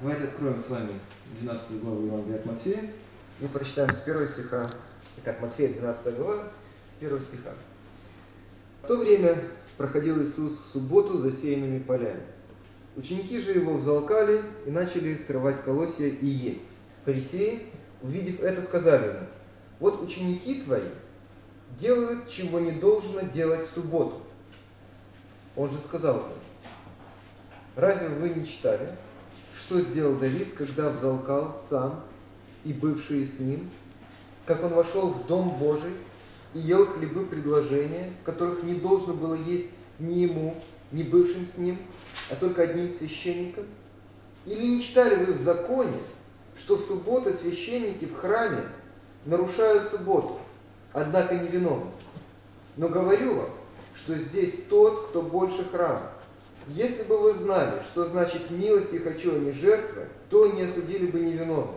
Давайте откроем с вами 12 главу Евангелия от Матфея. Мы прочитаем с первого стиха. Итак, Матфея 12 глава, с первого стиха. В то время проходил Иисус в субботу засеянными полями. Ученики же его взалкали и начали срывать колосья и есть. Фарисеи, увидев это, сказали ему, вот ученики твои делают, чего не должно делать в субботу. Он же сказал им, разве вы не читали, что сделал Давид, когда взалкал сам и бывшие с ним, как он вошел в Дом Божий и ел хлебы предложения, которых не должно было есть ни ему, ни бывшим с ним, а только одним священником? Или не читали вы в законе, что в субботу священники в храме нарушают субботу, однако не виновны? Но говорю вам, что здесь тот, кто больше храма. Если бы вы знали, что значит милости хочу, а не жертвы, то не осудили бы невиновных.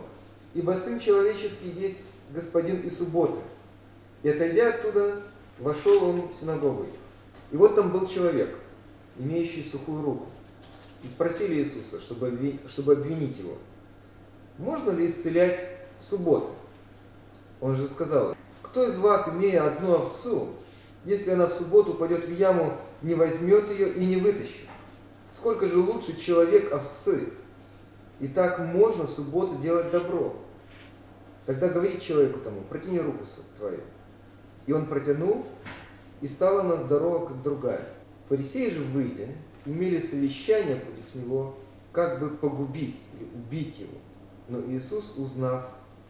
Ибо Сын Человеческий есть Господин и суббота. И отойдя оттуда, вошел он в синагогу. И вот там был человек, имеющий сухую руку. И спросили Иисуса, чтобы, чтобы обвинить его, можно ли исцелять в субботу? Он же сказал, кто из вас, имея одну овцу, если она в субботу пойдет в яму, не возьмет ее и не вытащит? Сколько же лучше человек овцы? И так можно в субботу делать добро. Тогда говорит человеку тому, протяни руку твою. И он протянул, и стала она здорова, как другая. Фарисеи же, выйдя, имели совещание против него, как бы погубить или убить его. Но Иисус, узнав,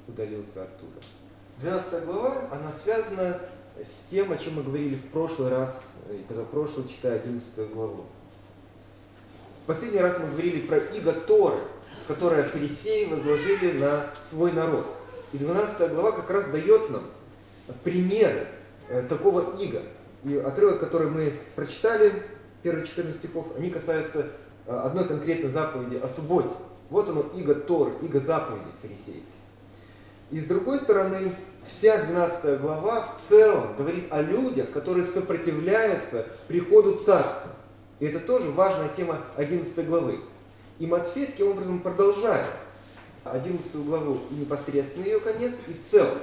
удалился оттуда. 12 глава, она связана с тем, о чем мы говорили в прошлый раз, и позапрошлый, читая 11 главу. Последний раз мы говорили про иго Торы, которое фарисеи возложили на свой народ. И 12 глава как раз дает нам примеры э, такого иго. И отрывок, который мы прочитали, первые 14 стихов, они касаются э, одной конкретной заповеди о субботе. Вот оно, иго Торы, иго заповеди фарисейских. И с другой стороны, вся 12 глава в целом говорит о людях, которые сопротивляются приходу царства. И это тоже важная тема 11 главы. И Матфей таким образом продолжает 11 главу и непосредственно ее конец, и в целом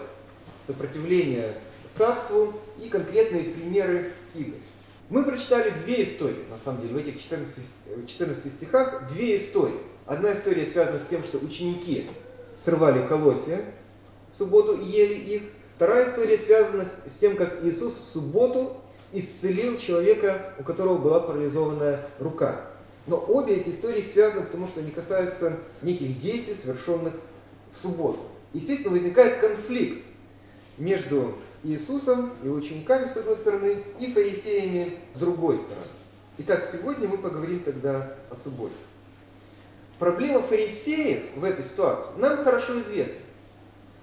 сопротивление царству и конкретные примеры игр. Мы прочитали две истории, на самом деле, в этих 14, 14 стихах, две истории. Одна история связана с тем, что ученики срывали колосья в субботу и ели их. Вторая история связана с тем, как Иисус в субботу исцелил человека, у которого была парализованная рука. Но обе эти истории связаны, потому что они касаются неких действий, совершенных в субботу. Естественно, возникает конфликт между Иисусом и учениками с одной стороны и фарисеями с другой стороны. Итак, сегодня мы поговорим тогда о субботе. Проблема фарисеев в этой ситуации нам хорошо известна.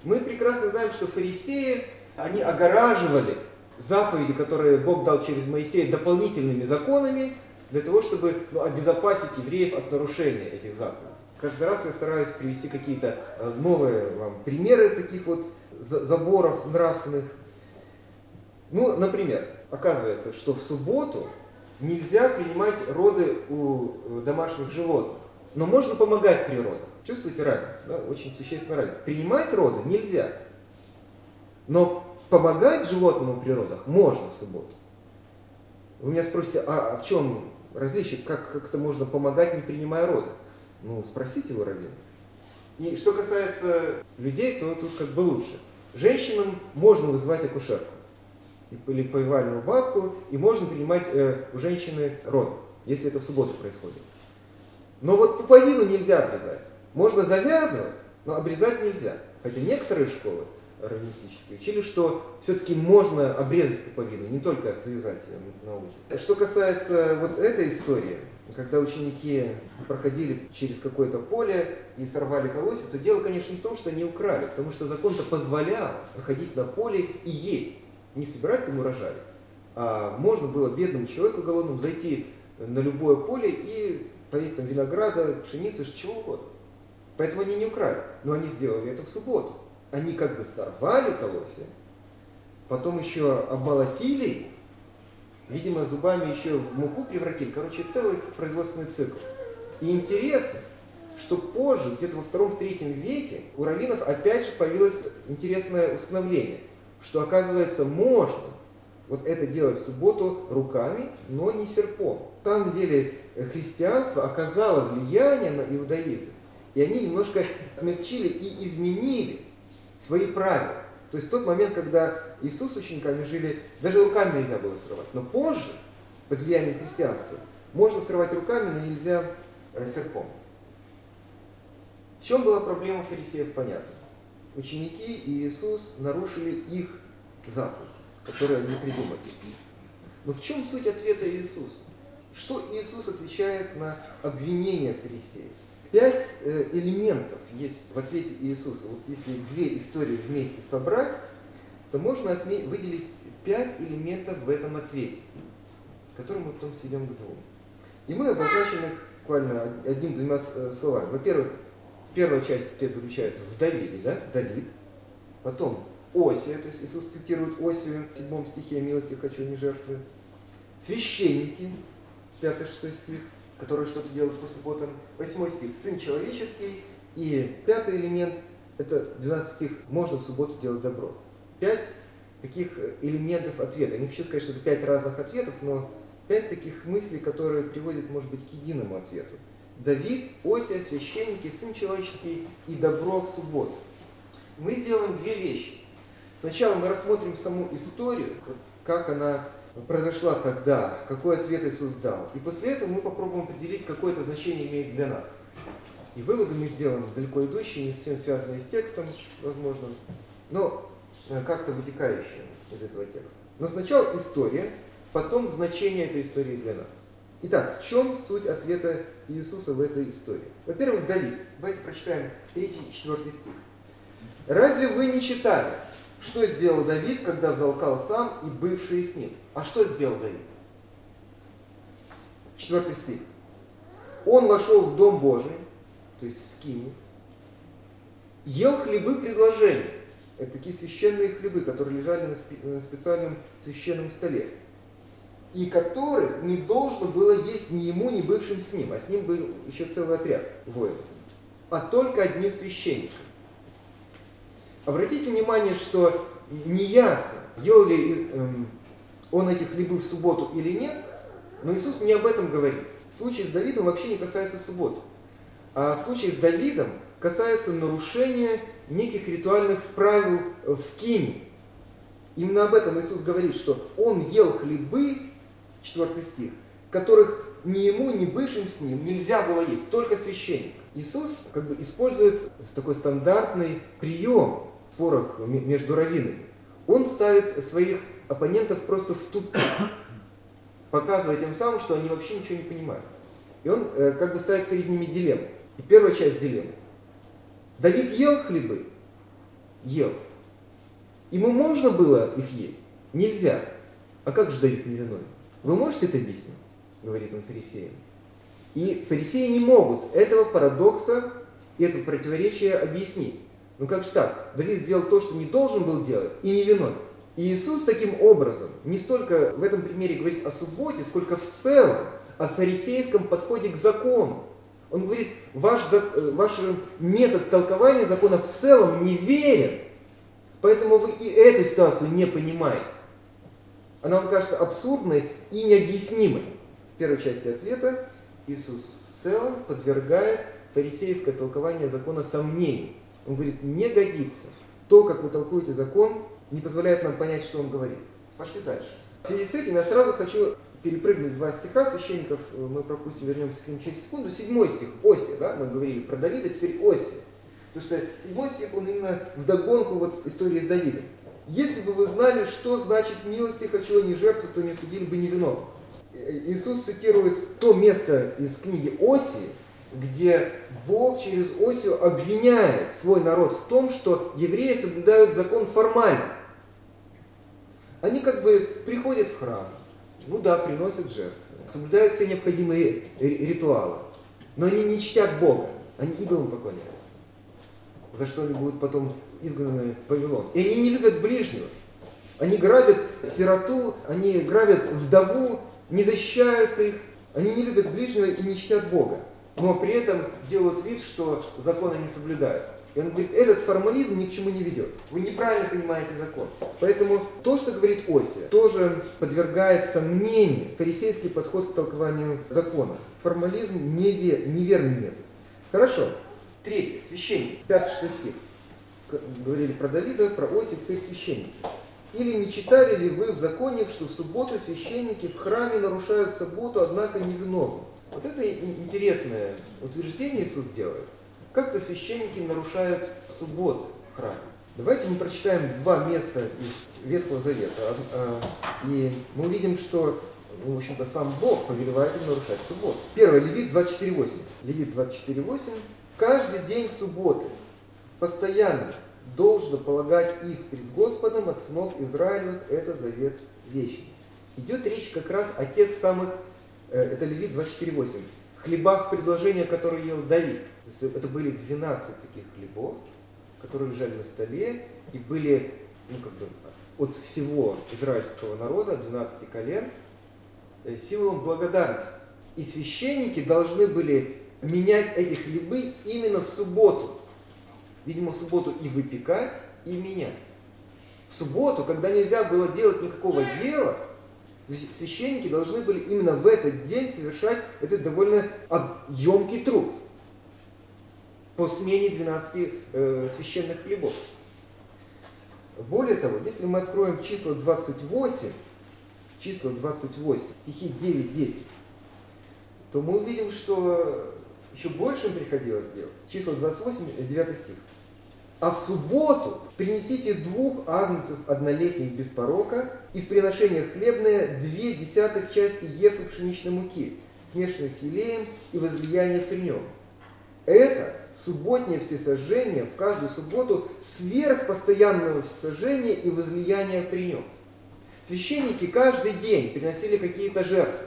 Мы прекрасно знаем, что фарисеи, они огораживали заповеди, которые Бог дал через Моисея, дополнительными законами, для того, чтобы ну, обезопасить евреев от нарушения этих заповедей. Каждый раз я стараюсь привести какие-то э, новые вам примеры таких вот заборов нравственных. Ну, например, оказывается, что в субботу нельзя принимать роды у э, домашних животных, но можно помогать при родах. Чувствуете разницу? Да? Очень существенная разница. Принимать роды нельзя, но помогать животному при родах можно в субботу. Вы меня спросите, а в чем различие, как, как это можно помогать, не принимая роды? Ну, спросите у раввина. И что касается людей, то тут как бы лучше. Женщинам можно вызывать акушерку или повивальную бабку, и можно принимать э, у женщины роды, если это в субботу происходит. Но вот пуповину нельзя обрезать. Можно завязывать, но обрезать нельзя. Хотя некоторые школы раввинистические учили, что все-таки можно обрезать пуповину, не только завязать ее на узел. Что касается вот этой истории, когда ученики проходили через какое-то поле и сорвали колосья, то дело, конечно, не в том, что они украли, потому что закон-то позволял заходить на поле и есть, не собирать там урожай. А можно было бедному человеку голодному зайти на любое поле и поесть там винограда, пшеницы, чего угодно. Поэтому они не украли. Но они сделали это в субботу. Они как бы сорвали колосья, потом еще обмолотили Видимо, зубами еще в муку превратили. Короче, целый производственный цикл. И интересно, что позже, где-то во втором-третьем веке, у раввинов опять же появилось интересное установление, что оказывается можно вот это делать в субботу руками, но не серпом. На самом деле христианство оказало влияние на иудаизм, и они немножко смягчили и изменили свои правила. То есть в тот момент, когда Иисус с учениками жили, даже руками нельзя было срывать. Но позже, под влиянием христианства, можно срывать руками, но нельзя э, серпом. В чем была проблема фарисеев, понятно. Ученики и Иисус нарушили их заповедь, которую они придумали. Но в чем суть ответа Иисуса? Что Иисус отвечает на обвинение фарисеев? Пять э, элементов есть в ответе Иисуса. Вот если две истории вместе собрать, то можно выделить пять элементов в этом ответе, которые мы потом сведем к двум. И мы обозначим их буквально одним-двумя э, словами. Во-первых, первая часть ответа заключается в Давиде, да? Давид. Потом Осия, то есть Иисус цитирует Осию в седьмом стихе «Милости хочу, не жертвую». Священники, 5-6 стих которые что-то делают по субботам. Восьмой стих – Сын человеческий. И пятый элемент – это 12 стих – можно в субботу делать добро. Пять таких элементов ответа. Я не хочу сказать, что это пять разных ответов, но пять таких мыслей, которые приводят, может быть, к единому ответу. Давид, Осия, священники, Сын человеческий и добро в субботу. Мы сделаем две вещи. Сначала мы рассмотрим саму историю, как она произошла тогда, какой ответ Иисус дал. И после этого мы попробуем определить, какое это значение имеет для нас. И выводы мы сделаем далеко идущие, не совсем связанные с текстом, возможно, но э, как-то вытекающие из этого текста. Но сначала история, потом значение этой истории для нас. Итак, в чем суть ответа Иисуса в этой истории? Во-первых, Давид. Давайте прочитаем 3-4 стих. «Разве вы не читали, что сделал Давид, когда взалкал сам и бывшие с ним? А что сделал Давид? Четвертый стих. Он вошел в Дом Божий, то есть в Скинию, ел хлебы предложения. Это такие священные хлебы, которые лежали на специальном священном столе. И которых не должно было есть ни ему, ни бывшим с ним. А с ним был еще целый отряд воинов. А только одним священником. Обратите внимание, что неясно, ел ли эм, он эти хлебы в субботу или нет, но Иисус не об этом говорит. Случай с Давидом вообще не касается субботы. А случай с Давидом касается нарушения неких ритуальных правил в скине. Именно об этом Иисус говорит, что он ел хлебы, 4 стих, которых ни ему, ни бывшим с ним нельзя было есть, только священник. Иисус как бы использует такой стандартный прием спорах между раввинами, он ставит своих оппонентов просто в тупик, показывая тем самым, что они вообще ничего не понимают. И он э, как бы ставит перед ними дилемму. И первая часть дилеммы. Давид ел хлебы? Ел. Ему можно было их есть? Нельзя. А как же Давид невиновен? Вы можете это объяснить? Говорит он фарисеям. И фарисеи не могут этого парадокса и этого противоречия объяснить. Ну как же так? Давид сделал то, что не должен был делать, и не виной. И Иисус таким образом не столько в этом примере говорит о субботе, сколько в целом о фарисейском подходе к закону. Он говорит, ваш, э, ваш метод толкования закона в целом неверен, поэтому вы и эту ситуацию не понимаете. Она вам кажется абсурдной и необъяснимой. В первой части ответа Иисус в целом подвергает фарисейское толкование закона сомнению. Он говорит, не годится. То, как вы толкуете закон, не позволяет нам понять, что он говорит. Пошли дальше. В связи с этим я сразу хочу перепрыгнуть два стиха священников, э, мы пропустим, вернемся к ним через секунду. Седьмой стих, Осия, да, мы говорили про Давида, теперь Осия. Потому что седьмой стих, он именно вдогонку вот истории с Давидом. Если бы вы знали, что значит милости хочу, а не жертву, то не судили бы невиновных. Э, Иисус цитирует то место из книги Осии, где Бог через Осию обвиняет свой народ в том, что евреи соблюдают закон формально. Они как бы приходят в храм, ну да, приносят жертвы, соблюдают все необходимые ритуалы, но они не чтят Бога, они идолам поклоняются, за что они будут потом изгнаны в Вавилон. И они не любят ближнего. Они грабят сироту, они грабят вдову, не защищают их, они не любят ближнего и не чтят Бога. но при этом делают вид, что законы не соблюдают. И он говорит, этот формализм ни к чему не ведет. Вы неправильно понимаете закон. Поэтому то, что говорит Осия, тоже подвергает сомнению фарисейский подход к толкованию закона. Формализм невер, неверный метод. Хорошо. Третье. Священник. Пятый, шестой стих. Говорили про Давида, про Осия, теперь священники. Или не читали ли вы в законе, что в субботу священники в храме нарушают субботу, однако невиновны? Вот это интересное утверждение Иисус делает. Как-то священники нарушают субботы в храме. Давайте мы прочитаем два места из Ветхого Завета. А, и мы увидим, что, ну, в общем-то, сам Бог повелевает им нарушать субботу. Первое, Левит 24.8. Левит 24.8. Каждый день субботы постоянно должно полагать их пред Господом от сынов Израилевых. Это завет вечный. Идет речь как раз о тех самых, э, это Левит 24.8, хлебах предложения, которые ел Давид. Это были 12 таких хлебов, которые лежали на столе и были ну, как бы, от всего израильского народа, 12 колен, э, символом благодарности. И священники должны были менять эти хлебы именно в субботу. Видимо, в субботу и выпекать, и менять. В субботу, когда нельзя было делать никакого дела, священники должны были именно в этот день совершать этот довольно объемкий труд по смене 12 э, священных хлебов. Более того, если мы откроем число 28, число 28, стихи 9-10, то мы увидим, что еще больше им приходилось делать. Число 28, 9 стих. А в субботу принесите двух агнцев однолетних без порока, и в приношениях хлебное две десятых части ефы пшеничной муки, смешанной с елеем и возлияние при нем. Это субботнее всесожжение в каждую субботу сверх постоянного всесожжения и возлияния при нем. Священники каждый день приносили какие-то жертвы,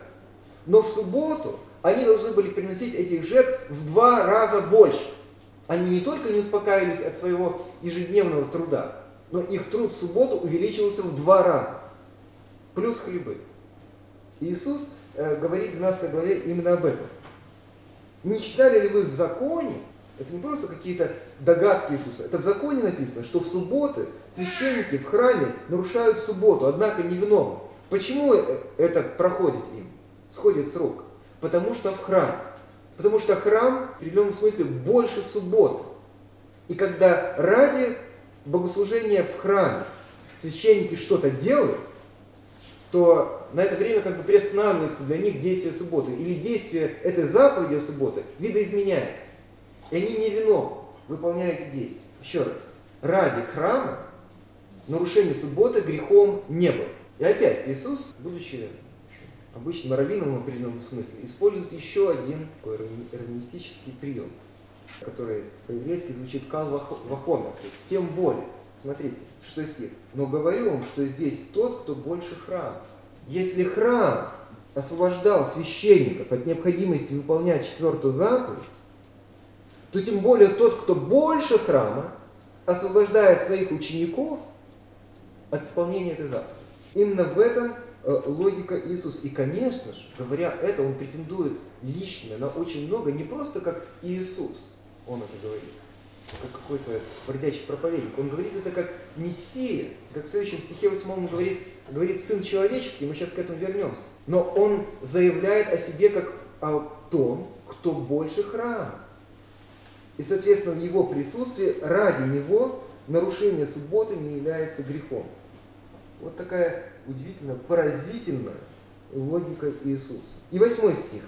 но в субботу они должны были приносить этих жертв в два раза больше. Они не только не успокаивались от своего ежедневного труда, но их труд в субботу увеличивался в два раза. Плюс хлебы. Иисус э, говорит в 12 главе именно об этом. Не читали ли вы в законе, это не просто какие-то догадки Иисуса, это в законе написано, что в субботы священники в храме нарушают субботу, однако невиновны. Почему э, это проходит им? Сходит срок. Потому что в храме. Потому что храм в определенном смысле больше субботы. И когда ради богослужения в храме священники что-то делают, то на это время как бы приостанавливается для них действие субботы. Или действие этой заповеди субботы видоизменяется. И они не виновны, выполняя эти действия. Еще раз. Ради храма нарушение субботы грехом не было. И опять Иисус, будучи обычным раввином в определенном смысле, использует еще один раввинистический прием, который по-еврейски звучит кал вахомер, то есть тем более. Смотрите, что стих. Но говорю вам, что здесь тот, кто больше храм. Если храм освобождал священников от необходимости выполнять четвертую заповедь, то тем более тот, кто больше храма, освобождает своих учеников от исполнения этой заповеди. Именно в этом логика Иисуса. И, конечно же, говоря это, он претендует лично на очень много, не просто как Иисус, он это говорит, как какой-то бродячий проповедник. Он говорит это как Мессия, как в следующем стихе 8 он говорит, говорит Сын Человеческий, мы сейчас к этому вернемся. Но он заявляет о себе как о том, кто больше храма. И, соответственно, в его присутствии ради него нарушение субботы не является грехом. Вот такая удивительно, поразительная логика Иисуса. И восьмой стих,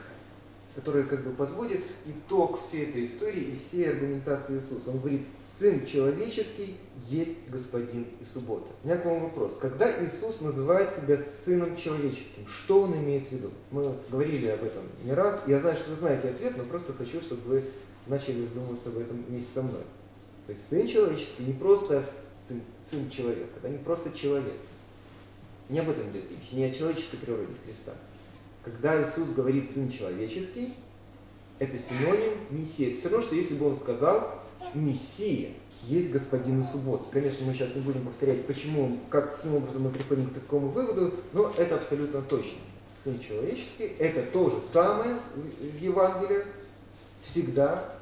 который как бы подводит итог всей этой истории и всей аргументации Иисуса. Он говорит, Сын человеческий есть Господин и суббота. У меня к вам вопрос. Когда Иисус называет себя Сыном человеческим, что Он имеет в виду? Мы говорили об этом не раз. Я знаю, что вы знаете ответ, но просто хочу, чтобы вы начали задумываться об этом вместе со мной. То есть Сын человеческий не просто сын, сын человека, да, не просто человек. Не об этом идет речь, не о человеческой природе Христа. Когда Иисус говорит «сын человеческий», это синоним Мессия. все равно, что если бы он сказал «Мессия», есть господин и суббота. Конечно, мы сейчас не будем повторять, почему, каким образом мы приходим к такому выводу, но это абсолютно точно. Сын человеческий – это то же самое в Евангелии, всегда,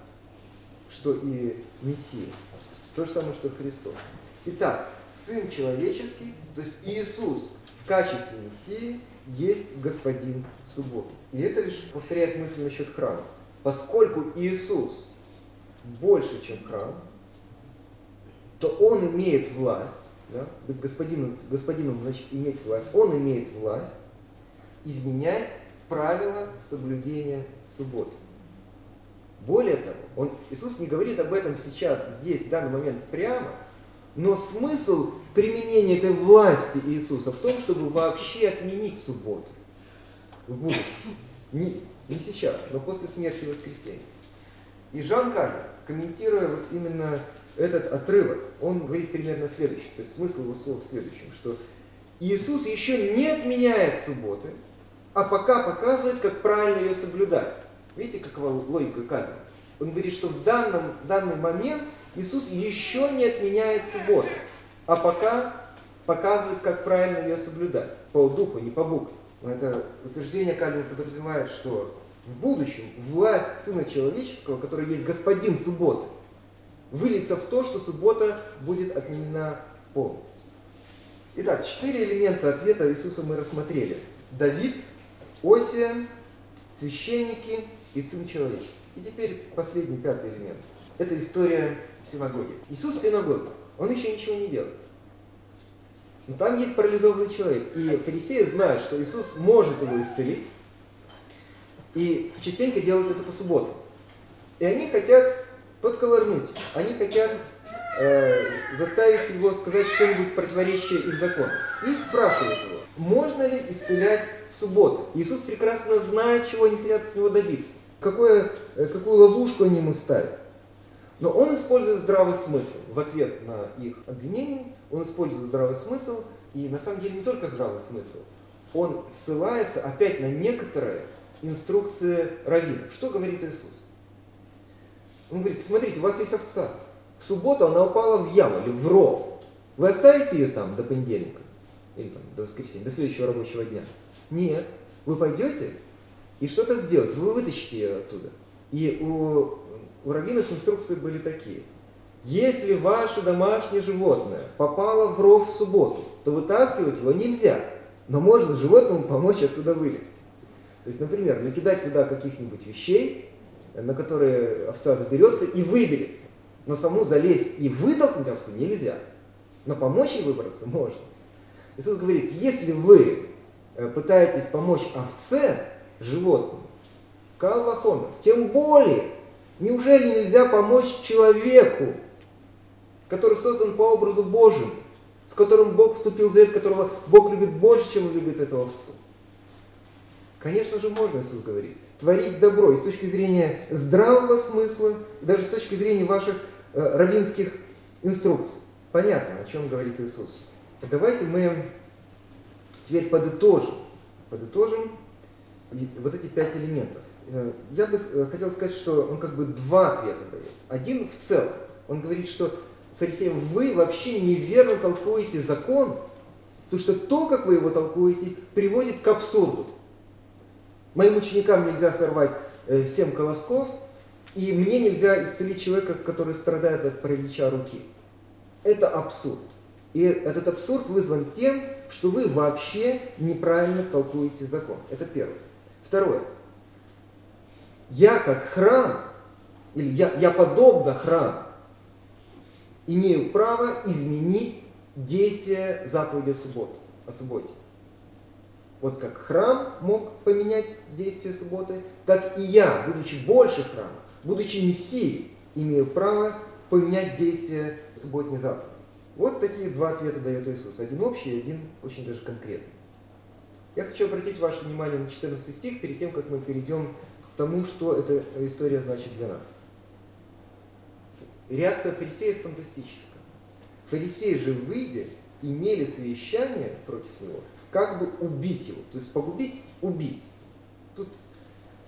что и Мессия. То же самое, что Христос. Итак, Сын человеческий, то есть Иисус качестве Мессии есть Господин субботы. И это лишь повторяет мысль насчет храма. Поскольку Иисус больше, чем храм, то Он имеет власть, да, быть господином, господином значит иметь власть, Он имеет власть изменять правила соблюдения субботы. Более того, он, Иисус не говорит об этом сейчас, здесь, в данный момент прямо, но смысл применения этой власти Иисуса в том, чтобы вообще отменить субботу в будущем. Не, не сейчас, но после смерти и воскресения. И Жан Кальвин, комментируя вот именно этот отрывок, он говорит примерно следующее, то есть смысл его слов в следующем, что Иисус еще не отменяет субботы, а пока показывает, как правильно ее соблюдать. Видите, какова логика Кальвина? Он говорит, что в данном, данный момент Иисус еще не отменяет субботу, а пока показывает, как правильно ее соблюдать. По духу, не по букве. Это утверждение Кальвина подразумевает, что в будущем власть Сына Человеческого, который есть Господин субботы, выльется в то, что суббота будет отменена полностью. Итак, четыре элемента ответа Иисуса мы рассмотрели. Давид, Осия, священники и Сын Человеческий. И теперь последний, пятый элемент. Это история синагоги. Иисус в синагоге. Он еще ничего не делает. Но там есть парализованный человек. И фарисеи знают, что Иисус может его исцелить. И частенько делают это по субботам. И они хотят подковырнуть. Они хотят э, заставить его сказать что-нибудь противоречащее их закону. И спрашивают его, можно ли исцелять в субботу? Иисус прекрасно знает, чего они хотят от него добиться. Какое, э, какую ловушку они ему ставят. Но он использует здравый смысл в ответ на их обвинения. Он использует здравый смысл. И на самом деле не только здравый смысл. Он ссылается опять на некоторые инструкции раввинов. Что говорит Иисус? Он говорит, смотрите, у вас есть овца. В субботу она упала в яму или в ров. Вы оставите ее там до понедельника? Или там до воскресенья, до следующего рабочего дня? Нет. Вы пойдете и что-то сделаете. Вы вытащите ее оттуда. И у, у раввинов инструкции были такие. Если ваше домашнее животное попало в ров в субботу, то вытаскивать его нельзя. Но можно животному помочь оттуда вылезти. То есть, например, накидать туда каких-нибудь вещей, на которые овца заберется и выберется. Но саму залезть и вытолкнуть овцу нельзя. Но помочь ей выбраться можно. Иисус говорит, если вы э, пытаетесь помочь овце, животному, калвахомер, тем более, неужели нельзя помочь человеку, который создан по образу Божьему, с которым Бог вступил в завет, которого Бог любит больше, чем он любит эту овцу? Конечно же, можно, Иисус говорит, творить добро и с точки зрения здравого смысла, и даже с точки зрения ваших э, равинских инструкций. Понятно, о чем говорит Иисус. Давайте мы теперь подытожим, подытожим вот эти пять элементов. Э, я бы э, хотел сказать, что он как бы два ответа дает. Один в целом. Он говорит, что фарисеям, вы вообще неверно толкуете закон, потому что то, как вы его толкуете, приводит к абсурду. Моим ученикам нельзя сорвать э, семь колосков, и мне нельзя исцелить человека, который страдает от паралича руки. Это абсурд. И этот абсурд вызван тем, что вы вообще неправильно толкуете закон. Это первое. Второе. Я как храм, или я, я подобно храм, имею право изменить действие заповеди субботы, о субботе. Вот как храм мог поменять действие субботы, так и я, будучи больше храма, будучи мессией, имею право поменять действие субботней заповеди. Вот такие два ответа дает Иисус. Один общий, один очень даже конкретный. Я хочу обратить ваше внимание на 14 стих, перед тем, как мы перейдем тому, что эта история значит для нас. Реакция фарисеев фантастическая. Фарисеи же, выйдя, имели совещание против него – как бы убить его. То есть погубить, убить. Тут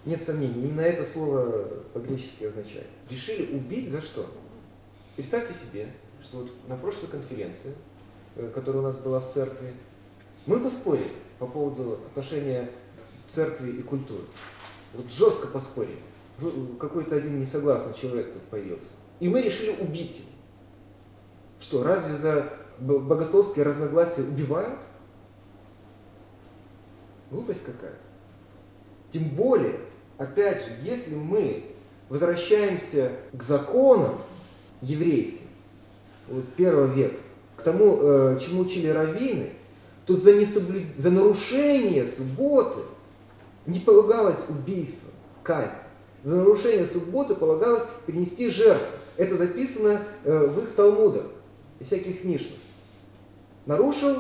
нет сомнений, именно это слово по-гречески означает. Решили убить за что? Представьте себе, что вот на прошлой конференции, э, которая у нас была в церкви, мы поспорили по поводу отношения церкви и культуры. Вот жестко поспорили. какой-то один несогласный человек тут появился. И мы решили убить его. Что, разве за богословские разногласия убивают? Глупость какая-то. Тем более, опять же, если мы возвращаемся к законам еврейским, вот первого века, к тому, э, чему учили раввины, то за, несоблю... за нарушение субботы не полагалось убийство, казнь. За нарушение субботы полагалось перенести жертву. Это записано э, в их талмудах и всяких книжных. Нарушил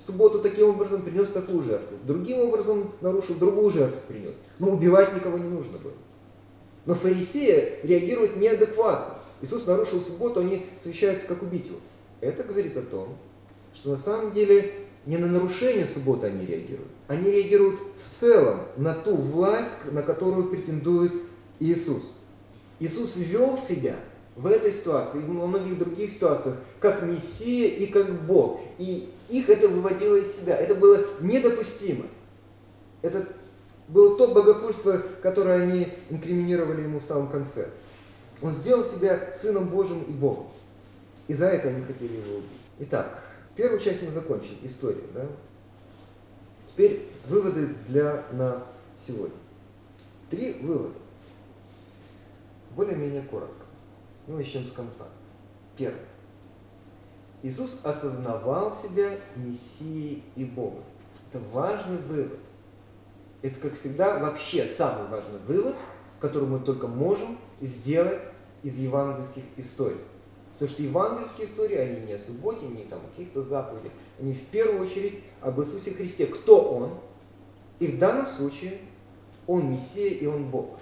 субботу таким образом, принес такую жертву. Другим образом нарушил, другую жертву принес. Но убивать никого не нужно было. Но фарисеи реагируют неадекватно. Иисус нарушил субботу, они совещаются, как убить его. Это говорит о том, что на самом деле не на нарушение субботы они реагируют. Они реагируют в целом на ту власть, на которую претендует Иисус. Иисус вел себя в этой ситуации и во многих других ситуациях как Мессия и как Бог. И их это выводило из себя. Это было недопустимо. Это было то богохульство, которое они инкриминировали ему в самом конце. Он сделал себя Сыном Божьим и Богом. И за это они хотели его убить. Итак, первую часть мы закончили, историю. Да? Теперь выводы для нас сегодня. Три вывода. Более-менее коротко. Ну, начнем с конца. Первое. Иисус осознавал себя Мессией и Богом. Это важный вывод. Это, как всегда, вообще самый важный вывод, который мы только можем сделать из евангельских историй. Потому что евангельские истории, они не о субботе, не там, о каких-то заповедях. Они в первую очередь об Иисусе Христе. Кто Он? И в данном случае Он Мессия и Он Бог.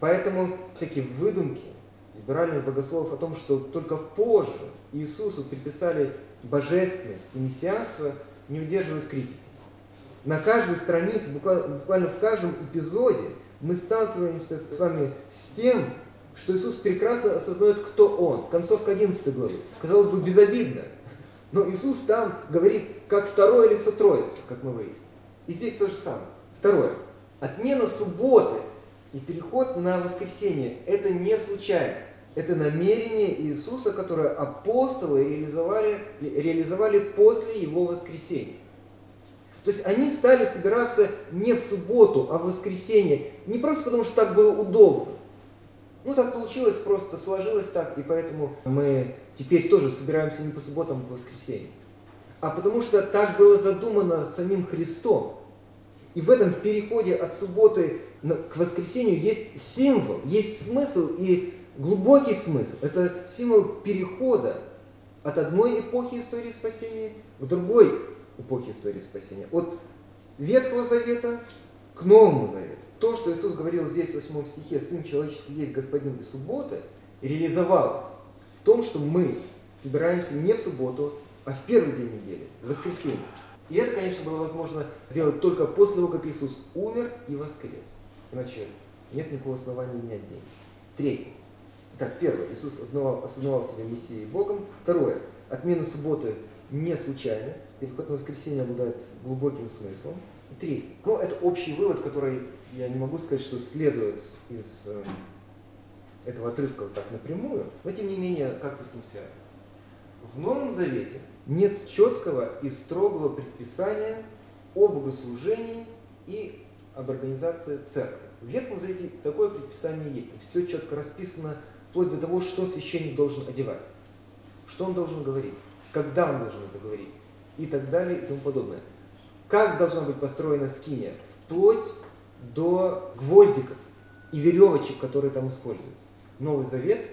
Поэтому всякие выдумки либеральных богословов о том, что только позже Иисусу приписали божественность и мессианство, не выдерживают критики. На каждой странице, буквально в каждом эпизоде мы сталкиваемся с вами с тем, что Иисус прекрасно осознает, кто Он. Концовка 11 главы. Казалось бы, безобидно. Но Иисус там говорит, как второе лицо Троицы, как мы выяснили. И здесь то же самое. Второе. Отмена субботы и переход на воскресенье – это не случайность. Это намерение Иисуса, которое апостолы реализовали, реализовали после Его воскресения. То есть они стали собираться не в субботу, а в воскресенье. Не просто потому, что так было удобно, ну, так получилось, просто сложилось так, и поэтому мы теперь тоже собираемся не по субботам, а по воскресеньям. А потому что так было задумано самим Христом. И в этом переходе от субботы к воскресению есть символ, есть смысл и глубокий смысл. Это символ перехода от одной эпохи истории спасения к другой эпохе истории спасения. От Ветхого Завета к Новому Завету то, что Иисус говорил здесь в 8 стихе, Сын человеческий есть Господин и субботы, реализовалось в том, что мы собираемся не в субботу, а в первый день недели, в воскресенье. И это, конечно, было возможно сделать только после того, как Иисус умер и воскрес. Иначе нет никакого основания менять день. Третье. Итак, первое. Иисус осознавал, осознавал себя Мессией Богом. Второе. Отмена субботы не случайность. Переход на воскресенье обладает глубоким смыслом. И третье. Ну, это общий вывод, который я не могу сказать, что следует из э, этого отрывка вот так напрямую, но тем не менее как-то с ним связано. В Новом Завете нет четкого и строгого предписания о богослужении и об организации церкви. В Ветхом Завете такое предписание есть. Все четко расписано, вплоть до того, что священник должен одевать, что он должен говорить, когда он должен это говорить и так далее и тому подобное. Как должна быть построена скиния, вплоть до гвоздиков и веревочек, которые там используются. Новый Завет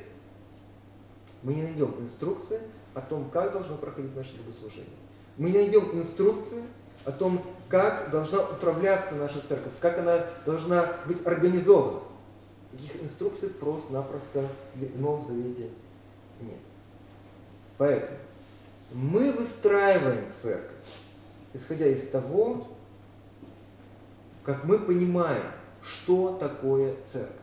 мы не найдем инструкции о том, как должно проходить наше богослужение. Мы не найдем инструкции о том, как должна управляться наша церковь, как она должна быть организована. Таких инструкций просто-напросто в Новом Завете нет. Поэтому мы выстраиваем церковь, исходя из того, как мы понимаем, что такое церковь.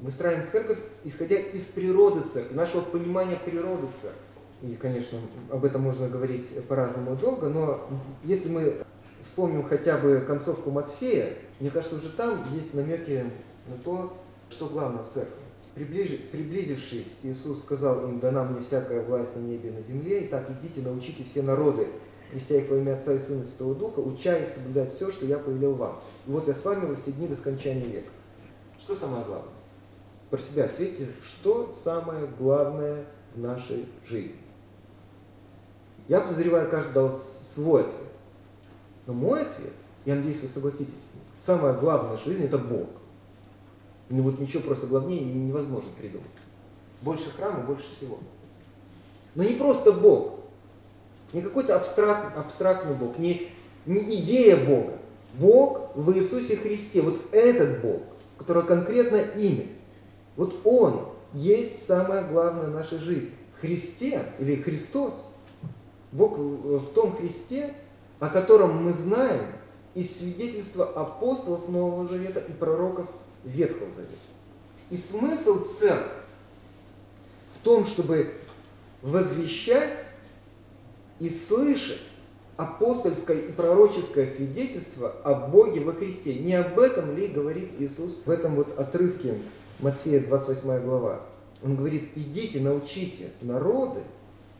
Мы строим церковь, исходя из природы церкви, нашего понимания природы церкви. И, конечно, об этом можно говорить по-разному долго, но если мы вспомним хотя бы концовку Матфея, Мне кажется, уже там есть намеки на то, что главное в церкви. Приблизившись, Иисус сказал им, дана мне всякая власть на небе и на земле, и так идите, научите все народы, крестя их во имя Отца и Сына и Святого Духа, уча их соблюдать все, что я повелел вам. И вот я с вами во все дни до скончания века. Что самое главное? Про себя ответьте, что самое главное в нашей жизни? Я подозреваю, каждый дал свой ответ. Но мой ответ, я надеюсь, вы согласитесь с ним, самое главное в жизни – это Бог. И вот ничего просто главнее невозможно придумать. Больше храма, больше всего. Но не просто Бог, не какой-то абстракт, абстрактный Бог, не, не идея Бога. Бог в Иисусе Христе, вот этот Бог, у которого конкретно имя, вот Он есть самое главное в нашей жизни. Христе или Христос, Бог в том Христе, о котором мы знаем из свидетельства апостолов Нового Завета и пророков Ветхого Завета. И смысл церкви в том, чтобы возвещать и слышать апостольское и пророческое свидетельство о Боге во Христе. Не об этом ли говорит Иисус в этом вот отрывке Матфея 28 глава? Он говорит, идите, научите народы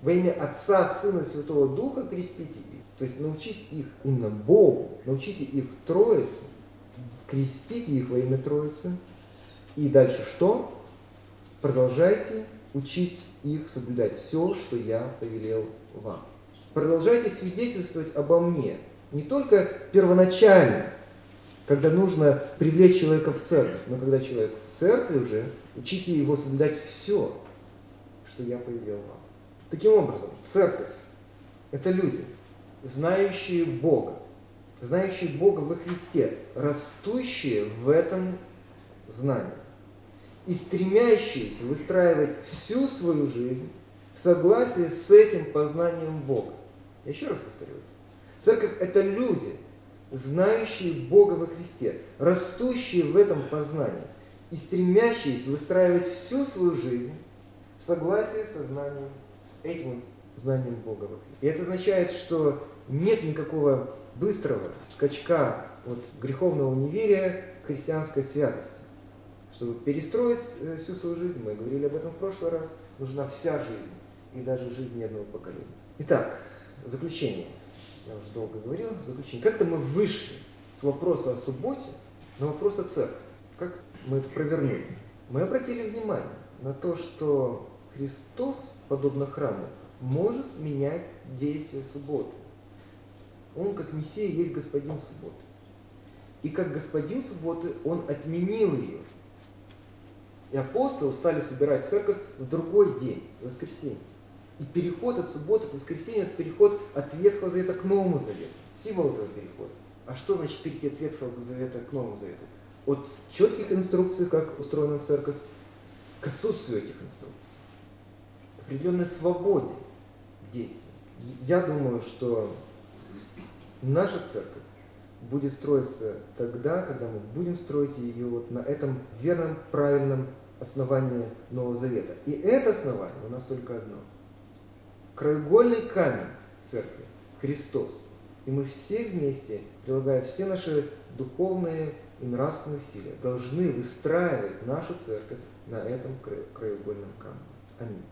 во имя Отца, Сына и Святого Духа крестите их. То есть научить их именно Богу, научите их Троице, крестите их во имя Троицы. И дальше что? Продолжайте учить их соблюдать все, что я повелел вам. Продолжайте свидетельствовать обо мне. Не только первоначально, когда нужно привлечь человека в церковь, но когда человек в церкви уже, учите его соблюдать все, что я повелел вам. Таким образом, церковь – это люди, знающие Бога, знающие Бога во Христе, растущие в этом знании и стремящиеся выстраивать всю свою жизнь в согласии с этим познанием Бога. Я еще раз повторю. Церковь – это люди, знающие Бога во Христе, растущие в этом познании и стремящиеся выстраивать всю свою жизнь в согласии со знанием, с этим знанием Бога во Христе. И это означает, что нет никакого быстрого скачка от греховного неверия к христианской святости. Чтобы перестроить э, всю свою жизнь, мы говорили об этом в прошлый раз, нужна вся жизнь, и даже жизнь ни одного поколения. Итак, заключение. Я уже долго говорил, заключение. Как-то мы вышли с вопроса о субботе на вопрос о церкви. Как мы это провернули? Мы обратили внимание на то, что Христос, подобно храму, может менять действие субботы. Он, как Мессия, есть господин субботы. И как господин субботы, он отменил ее. И апостолы стали собирать церковь в другой день, в воскресенье. И переход от субботы к воскресенью – это переход от Ветхого Завета к Новому Завету. Символ этого перехода. А что значит перейти от Ветхого Завета к Новому Завету? От четких инструкций, как устроена церковь, к отсутствию этих инструкций. Определенной свободе действий. Я думаю, что наша церковь будет строиться тогда, когда мы будем строить ее вот на этом верном, правильном основании Нового Завета. И это основание у нас только одно – краеугольный камень церкви – Христос. И мы все вместе, прилагая все наши духовные и нравственные усилия, должны выстраивать нашу церковь на этом краеугольном камне. Аминь.